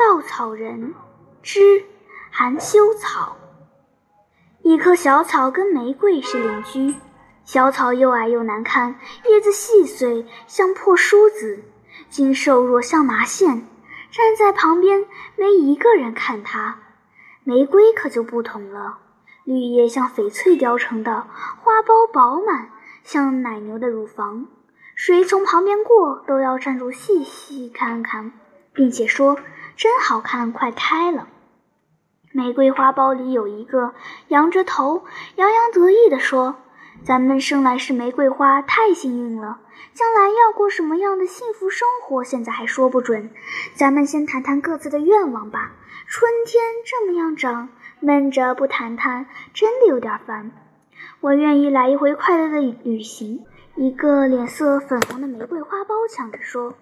稻草人之含羞草。一棵小草跟玫瑰是邻居，小草又矮又难看，叶子细碎像破梳子，茎瘦弱像麻线。站在旁边，没一个人看它。玫瑰可就不同了，绿叶像翡翠雕成的，花苞饱满，像奶牛的乳房。谁从旁边过，都要站住细细看看，并且说：“真好看，快开了。”玫瑰花苞里有一个仰着头，洋洋得意地说：“咱们生来是玫瑰花，太幸运了。将来要过什么样的幸福生活，现在还说不准。咱们先谈谈各自的愿望吧。春天这么样长，闷着不谈谈，真的有点烦。我愿意来一回快乐的旅行。”一个脸色粉红的玫瑰花苞抢着说：“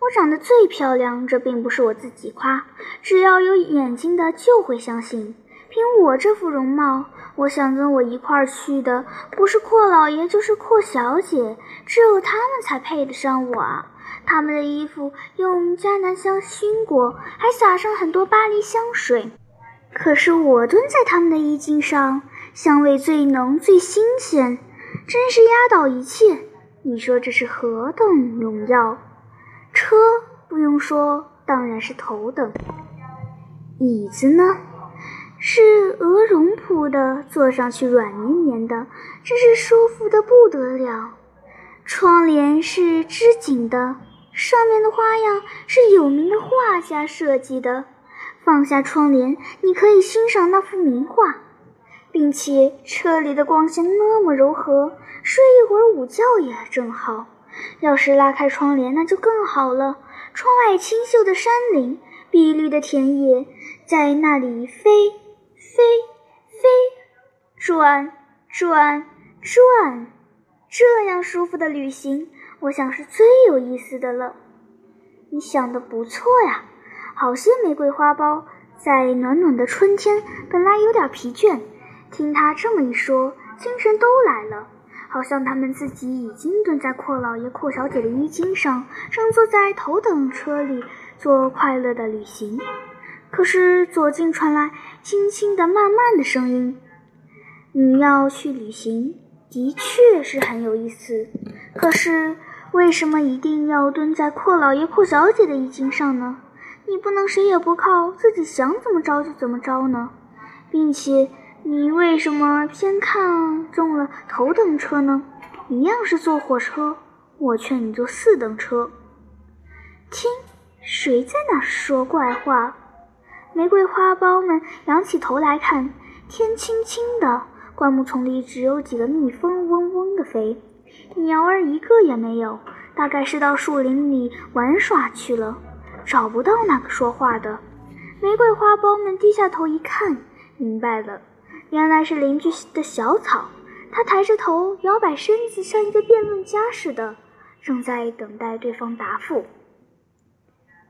我长得最漂亮，这并不是我自己夸，只要有眼睛的就会相信。凭我这副容貌，我想跟我一块儿去的不是阔老爷就是阔小姐，只有他们才配得上我啊！他们的衣服用迦南香熏过，还撒上很多巴黎香水，可是我蹲在他们的衣襟上，香味最浓最新鲜。”真是压倒一切！你说这是何等荣耀？车不用说，当然是头等。椅子呢，是鹅绒铺的，坐上去软绵绵的，真是舒服的不得了。窗帘是织锦的，上面的花样是有名的画家设计的。放下窗帘，你可以欣赏那幅名画。并且车里的光线那么柔和，睡一会儿午觉也正好。要是拉开窗帘，那就更好了。窗外清秀的山林，碧绿的田野，在那里飞飞飞，转转转，这样舒服的旅行，我想是最有意思的了。你想的不错呀。好些玫瑰花苞在暖暖的春天，本来有点疲倦。听他这么一说，精神都来了，好像他们自己已经蹲在阔老爷、阔小姐的衣襟上，正坐在头等车里做快乐的旅行。可是左近传来轻轻的、慢慢的声音：“你要去旅行，的确是很有意思。可是为什么一定要蹲在阔老爷、阔小姐的衣襟上呢？你不能谁也不靠，自己想怎么着就怎么着呢？并且……”你为什么偏看中了头等车呢？一样是坐火车，我劝你坐四等车。听，谁在那说怪话？玫瑰花苞们仰起头来看，天青青的，灌木丛里只有几个蜜蜂嗡嗡地飞，鸟儿一个也没有，大概是到树林里玩耍去了，找不到那个说话的。玫瑰花苞们低下头一看，明白了。原来是邻居的小草，他抬着头，摇摆身子，像一个辩论家似的，正在等待对方答复。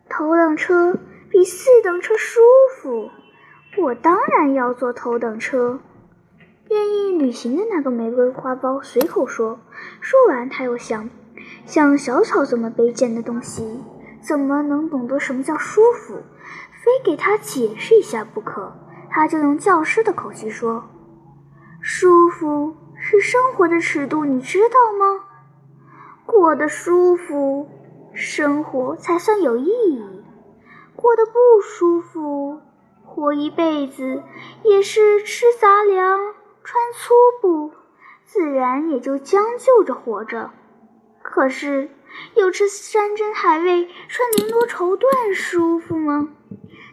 头等车比四等车舒服，我当然要坐头等车。愿意旅行的那个玫瑰花苞随口说，说完他又想，像小草这么卑贱的东西，怎么能懂得什么叫舒服？非给他解释一下不可。他就用教师的口气说：“舒服是生活的尺度，你知道吗？过得舒服，生活才算有意义；过得不舒服，活一辈子也是吃杂粮、穿粗布，自然也就将就着活着。可是，有吃山珍海味、穿绫罗绸缎舒服吗？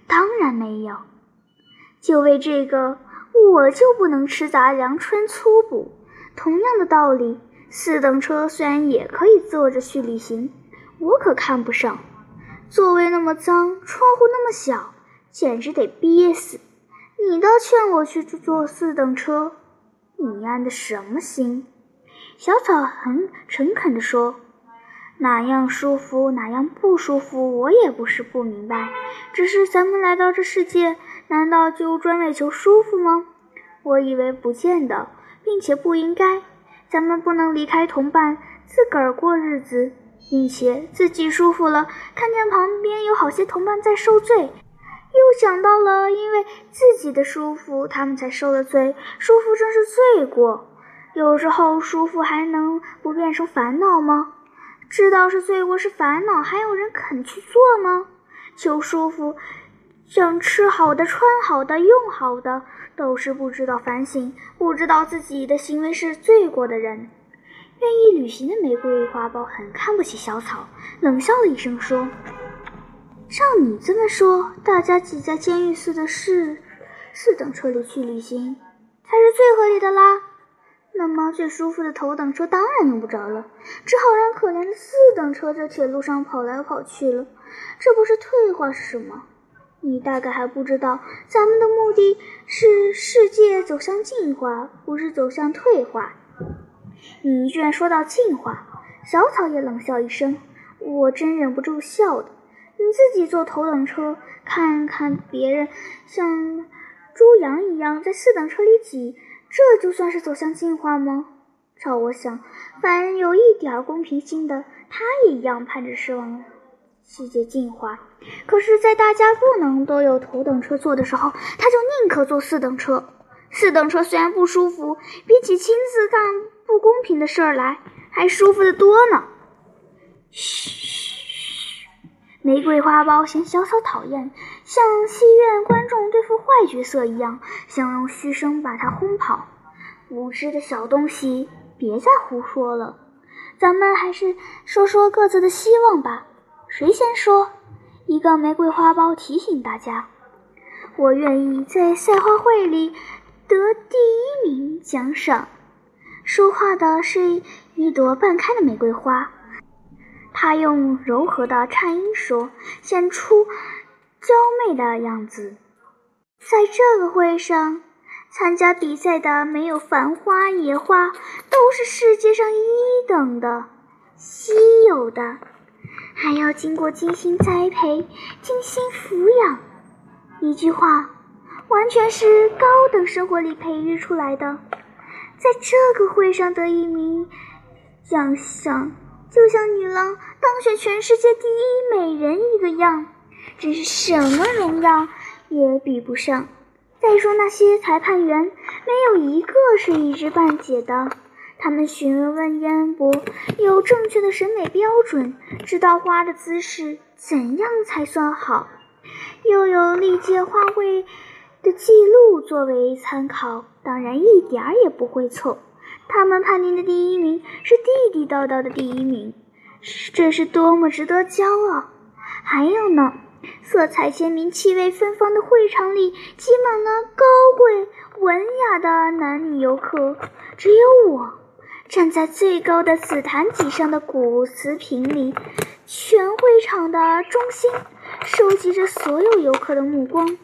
当然没有。”就为这个，我就不能吃杂粮、穿粗布。同样的道理，四等车虽然也可以坐着去旅行，我可看不上。座位那么脏，窗户那么小，简直得憋死。你倒劝我去坐四等车，你安的什么心？小草很诚恳地说：“哪样舒服，哪样不舒服，我也不是不明白。只是咱们来到这世界。”难道就专为求舒服吗？我以为不见得，并且不应该。咱们不能离开同伴，自个儿过日子，并且自己舒服了，看见旁边有好些同伴在受罪，又想到了因为自己的舒服，他们才受了罪。舒服真是罪过。有时候舒服还能不变成烦恼吗？知道是罪过是烦恼，还有人肯去做吗？求舒服，想吃好的、穿好的、用好的，都是不知道反省、不知道自己的行为是罪过的人。愿意旅行的玫瑰花苞很看不起小草，冷笑了一声说：“照你这么说，大家挤在监狱似的四四等车里去旅行，才是最合理的啦。那么最舒服的头等车当然用不着了，只好让可怜的四等车在铁路上跑来跑去了。这不是退化是什么？你大概还不知道，咱们的目的是世界走向进化，不是走向退化。”你居然说到进化，小草也冷笑一声。我真忍不住笑的。你自己坐头等车，看看别人像猪羊一样在四等车里挤，这就算是走向进化吗？照我想，凡有一点公平心的，他也一样盼着失望世界进化。可是，在大家不能都有头等车坐的时候，他就宁可坐四等车。四等车虽然不舒服，比起亲自干不公平的事儿来，还舒服的多呢。嘘，玫瑰花苞嫌小草讨厌，像戏院观众对付坏角色一样，想用嘘声把它轰跑。无知的小东西，别再胡说了，咱们还是说说各自的希望吧。谁先说？一个玫瑰花苞提醒大家：“我愿意在赛花会里。”得第一名奖赏。说话的是一朵半开的玫瑰花，它用柔和的颤音说，显出娇媚的样子。在这个会上，参加比赛的没有繁花野花，都是世界上一等的、稀有的，还要经过精心栽培、精心抚养。一句话。完全是高等生活里培育出来的，在这个会上得一名奖项，就像女郎当选全世界第一美人一个样，真是什么荣耀也比不上。再说那些裁判员，没有一个是一知半解的，他们询问渊博，有正确的审美标准，知道花的姿势怎样才算好，又有历届花卉。的记录作为参考，当然一点儿也不会错。他们判定的第一名是地地道道的第一名，这是多么值得骄傲！还有呢，色彩鲜明、气味芬芳的会场里挤满了高贵文雅的男女游客，只有我站在最高的紫檀脊上的古瓷瓶里，全会场的中心，收集着所有游客的目光。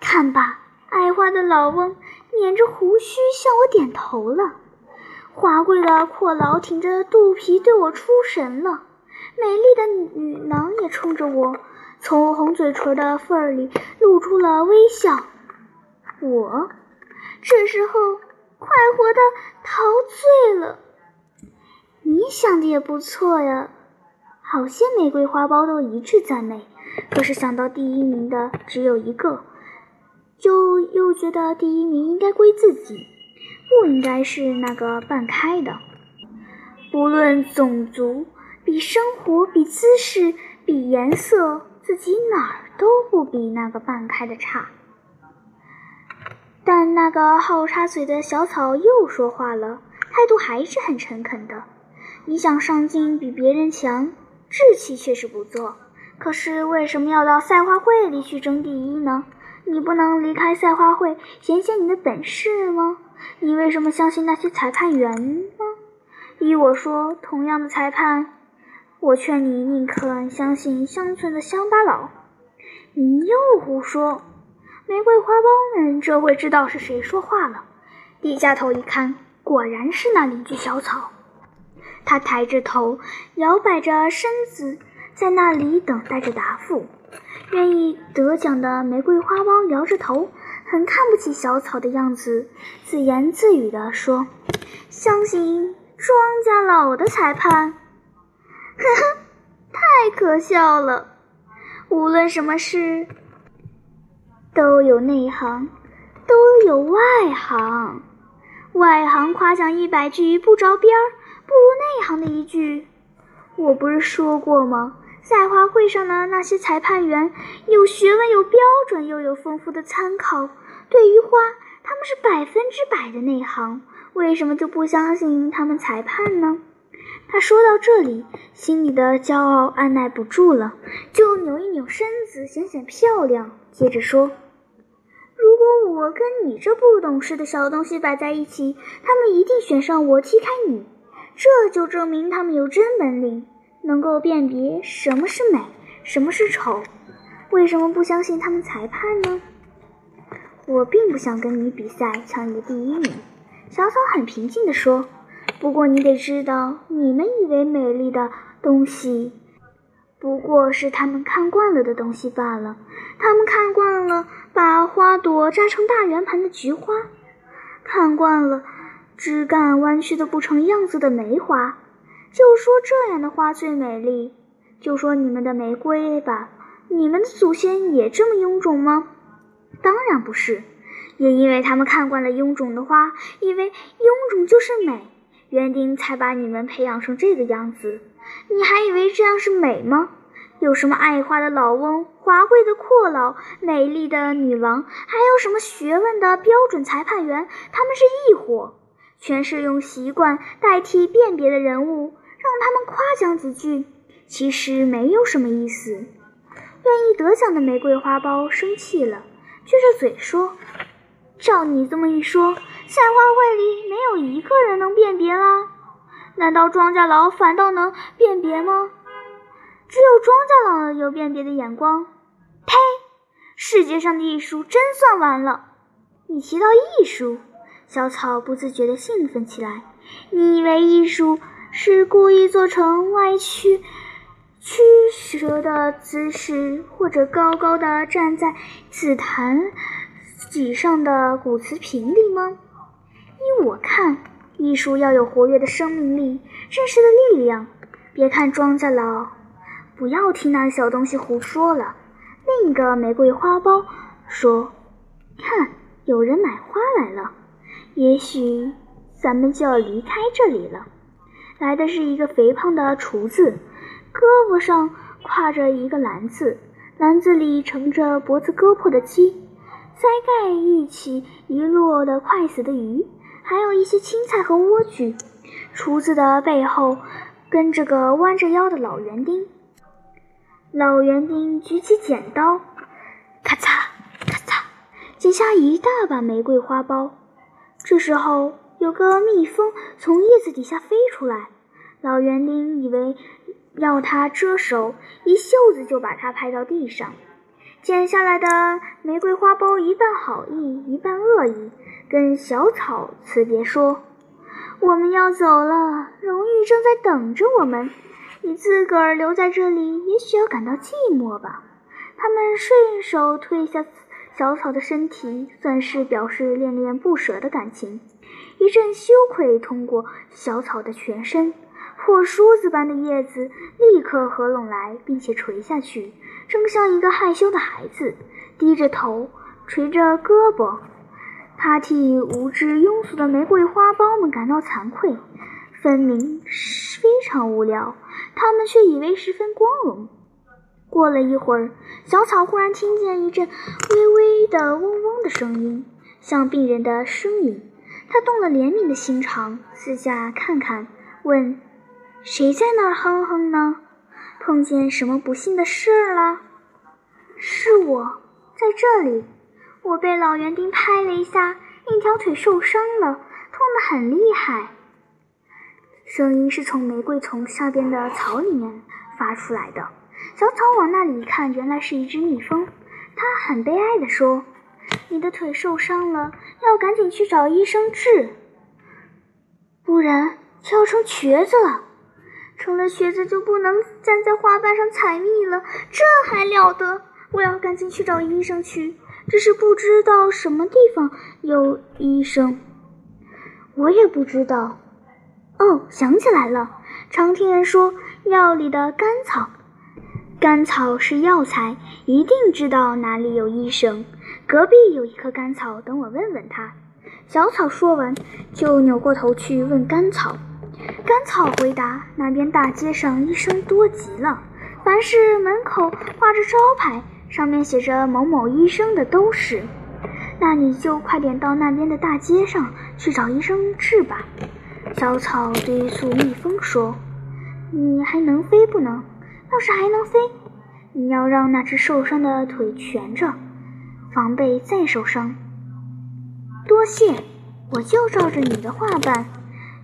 看吧，爱花的老翁捻着胡须向我点头了。华贵的阔佬挺着肚皮对我出神了。美丽的女郎也冲着我，从红嘴唇的缝儿里露出了微笑。我这时候快活的陶醉了。你想的也不错呀。好些玫瑰花苞都一致赞美，可是想到第一名的只有一个。就又觉得第一名应该归自己，不应该是那个半开的。不论种族，比生活，比姿势，比颜色，自己哪儿都不比那个半开的差。但那个好插嘴的小草又说话了，态度还是很诚恳的。你想上进比别人强，志气确实不错，可是为什么要到赛花会里去争第一呢？你不能离开赛花会显显你的本事吗？你为什么相信那些裁判员呢？依我说，同样的裁判，我劝你宁可相信乡村的乡巴佬。你又胡说！玫瑰花苞们这回知道是谁说话了，低下头一看，果然是那邻居小草。他抬着头，摇摆着身子，在那里等待着答复。愿意得奖的玫瑰花苞摇着头，很看不起小草的样子，自言自语地说：“相信庄稼老的裁判，呵呵，太可笑了。无论什么事，都有内行，都有外行。外行夸奖一百句不着边儿，不如内行的一句。我不是说过吗？赛花会上的那些裁判员有学问、有标准，又有丰富的参考。对于花，他们是百分之百的内行，为什么就不相信他们裁判呢？他说到这里，心里的骄傲按耐不住了，就扭一扭身子，显显漂亮。接着说：“如果我跟你这不懂事的小东西摆在一起，他们一定选上我，踢开你。这就证明他们有真本领。”能够辨别什么是美，什么是丑，为什么不相信他们裁判呢？我并不想跟你比赛抢你的第一名。小草很平静地说。不过你得知道，你们以为美丽的东西，不过是他们看惯了的东西罢了。他们看惯了把花朵扎成大圆盘的菊花，看惯了枝干弯曲的不成样子的梅花。就说这样的花最美丽，就说你们的玫瑰吧，你们的祖先也这么臃肿吗？当然不是，也因为他们看惯了臃肿的花，以为臃肿就是美，园丁才把你们培养成这个样子。你还以为这样是美吗？有什么爱花的老翁、华贵的阔佬、美丽的女郎，还有什么学问的标准裁判员？他们是一伙，全是用习惯代替辨别的人物。让他们夸奖几句，其实没有什么意思。愿意得奖的玫瑰花苞生气了，撅着嘴说：“照你这么一说，赛花会里没有一个人能辨别啦？难道庄稼佬反倒能辨别吗？只有庄稼佬有辨别的眼光。呸！世界上的艺术真算完了。一提到艺术，小草不自觉地兴奋起来。你以为艺术？”是故意做成歪曲、曲折的姿势，或者高高的站在紫檀脊上的古瓷瓶里吗？依我看，艺术要有活跃的生命力、真实的力量。别看庄稼佬，不要听那小东西胡说了。另一个玫瑰花苞说：“看，有人买花来了，也许咱们就要离开这里了。”来的是一个肥胖的厨子，胳膊上挎着一个篮子，篮子里盛着脖子割破的鸡，腮盖一起遗落的快死的鱼，还有一些青菜和莴苣。厨子的背后跟着个弯着腰的老园丁。老园丁举起剪刀，咔嚓咔嚓，剪下一大把玫瑰花苞。这时候。有个蜜蜂从叶子底下飞出来，老园丁以为要它遮手，一袖子就把它拍到地上。剪下来的玫瑰花苞一半好意，一半恶意，跟小草辞别说：“我们要走了，荣誉正在等着我们。你自个儿留在这里，也许要感到寂寞吧？”他们顺手推下小草的身体，算是表示恋恋不舍的感情。一阵羞愧通过小草的全身，破梳子般的叶子立刻合拢来，并且垂下去，正像一个害羞的孩子，低着头，垂着胳膊。他替无知庸俗的玫瑰花苞们感到惭愧，分明是非常无聊，他们却以为十分光荣。过了一会儿，小草忽然听见一阵微微的嗡嗡的声音，像病人的呻吟。他动了怜悯的心肠，四下看看，问：“谁在那儿哼哼呢？碰见什么不幸的事儿了？”“是我，在这里。我被老园丁拍了一下，一条腿受伤了，痛得很厉害。”声音是从玫瑰丛下边的草里面发出来的。小草往那里一看，原来是一只蜜蜂。它很悲哀地说。你的腿受伤了，要赶紧去找医生治，不然就要成瘸子了。成了瘸子就不能站在花瓣上采蜜了，这还了得！我要赶紧去找医生去，只是不知道什么地方有医生。我也不知道。哦，想起来了，常听人说药里的甘草，甘草是药材，一定知道哪里有医生。隔壁有一棵甘草，等我问问他。小草说完，就扭过头去问甘草。甘草回答：“那边大街上医生多极了，凡是门口挂着招牌，上面写着某某医生的都是。那你就快点到那边的大街上去找医生治吧。”小草对一簇蜜蜂说：“你还能飞不能？要是还能飞，你要让那只受伤的腿蜷着，防备再受伤。”多谢，我就照着你的话办。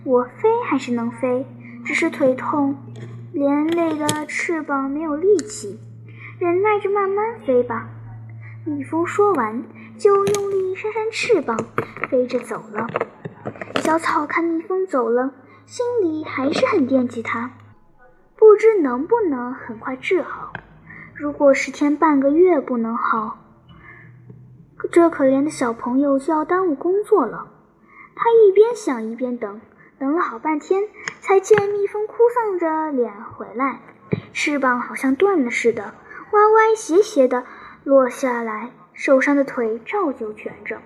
我飞还是能飞，只是腿痛，连累的翅膀没有力气，忍耐着慢慢飞吧。蜜蜂说完，就用力扇扇翅膀，飞着走了。小草看蜜蜂走了，心里还是很惦记它，不知能不能很快治好。如果十天半个月不能好，这可怜的小朋友就要耽误工作了。他一边想一边等，等了好半天，才见蜜蜂哭丧着脸回来，翅膀好像断了似的，歪歪斜斜的落下来，受伤的腿照旧蜷着。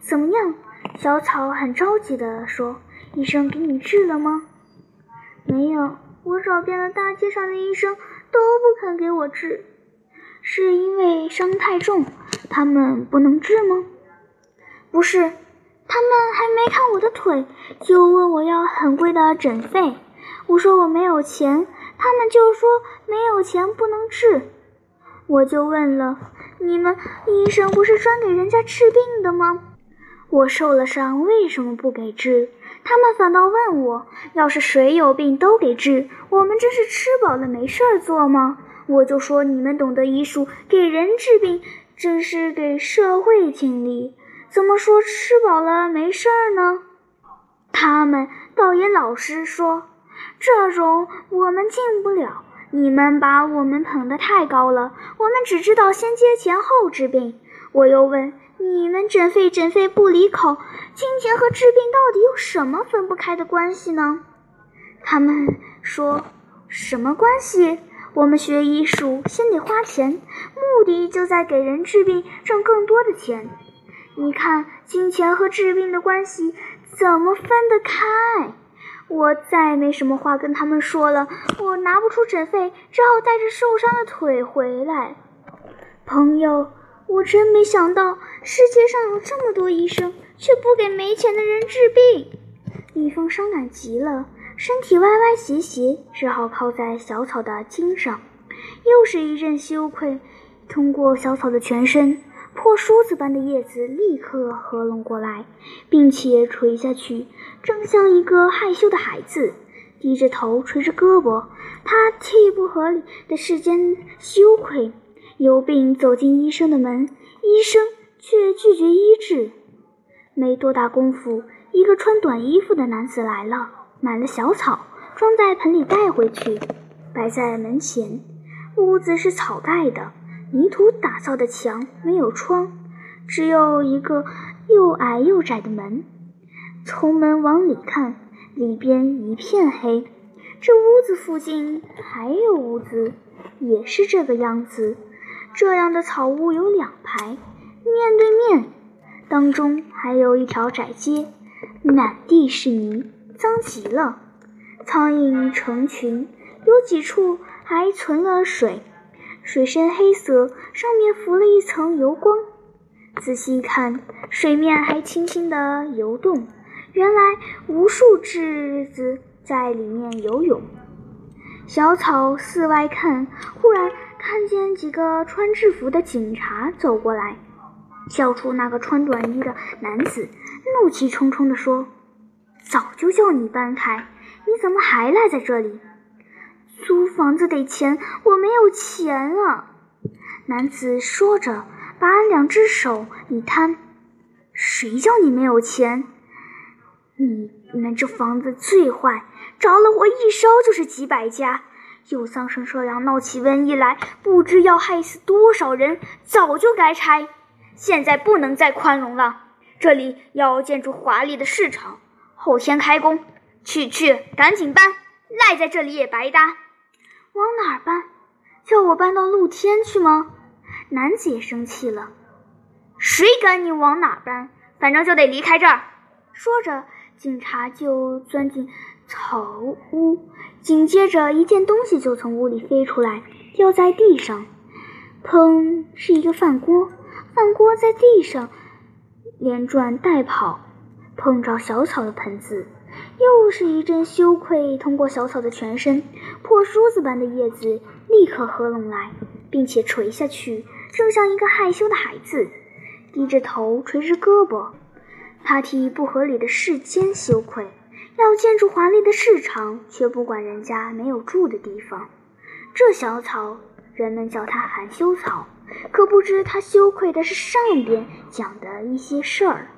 怎么样？小草很着急地说：“医生给你治了吗？”“没有，我找遍了大街上的医生，都不肯给我治。是因为伤太重。”他们不能治吗？不是，他们还没看我的腿，就问我要很贵的诊费。我说我没有钱，他们就说没有钱不能治。我就问了，你们医生不是专给人家治病的吗？我受了伤，为什么不给治？他们反倒问我，要是谁有病都给治，我们这是吃饱了没事儿做吗？我就说你们懂得医术，给人治病。这是给社会尽力，怎么说吃饱了没事儿呢？他们倒也老实说，这种我们进不了。你们把我们捧得太高了，我们只知道先接钱后治病。我又问你们诊费诊费不离口，金钱和治病到底有什么分不开的关系呢？他们说什么关系？我们学医术先得花钱，目的就在给人治病挣更多的钱。你看，金钱和治病的关系怎么分得开？我再没什么话跟他们说了，我拿不出诊费，只好带着受伤的腿回来。朋友，我真没想到世界上有这么多医生，却不给没钱的人治病。蜜蜂伤感极了。身体歪歪斜斜，只好靠在小草的茎上。又是一阵羞愧，通过小草的全身，破梳子般的叶子立刻合拢过来，并且垂下去，正像一个害羞的孩子，低着头垂着胳膊。他替不合理的世间羞愧，有病走进医生的门，医生却拒绝医治。没多大功夫，一个穿短衣服的男子来了。买了小草，装在盆里带回去，摆在门前。屋子是草盖的，泥土打造的墙，没有窗，只有一个又矮又窄的门。从门往里看，里边一片黑。这屋子附近还有屋子，也是这个样子。这样的草屋有两排，面对面，当中还有一条窄街，满地是泥。脏极了，苍蝇成群，有几处还存了水，水深黑色，上面浮了一层油光。仔细一看，水面还轻轻地游动，原来无数稚子在里面游泳。小草四外看，忽然看见几个穿制服的警察走过来，叫出那个穿短衣的男子，怒气冲冲地说。早就叫你搬开，你怎么还赖在这里？租房子得钱，我没有钱啊！男子说着，把两只手一摊：“谁叫你没有钱？你们这房子最坏，着了火一烧就是几百家，又丧生蛇羊，闹起瘟疫来，不知要害死多少人。早就该拆，现在不能再宽容了。这里要建筑华丽的市场。”后天开工，去去，赶紧搬！赖在这里也白搭。往哪儿搬？叫我搬到露天去吗？男子也生气了。谁赶你往哪搬，反正就得离开这儿。说着，警察就钻进草屋，紧接着一件东西就从屋里飞出来，掉在地上。砰！是一个饭锅，饭锅在地上连转带跑，碰着小草的盆子。又是一阵羞愧通过小草的全身，破梳子般的叶子立刻合拢来，并且垂下去，正像一个害羞的孩子，低着头垂着胳膊。他替不合理的世间羞愧，要建筑华丽的市场，却不管人家没有住的地方。这小草，人们叫它含羞草，可不知它羞愧的是上边讲的一些事儿。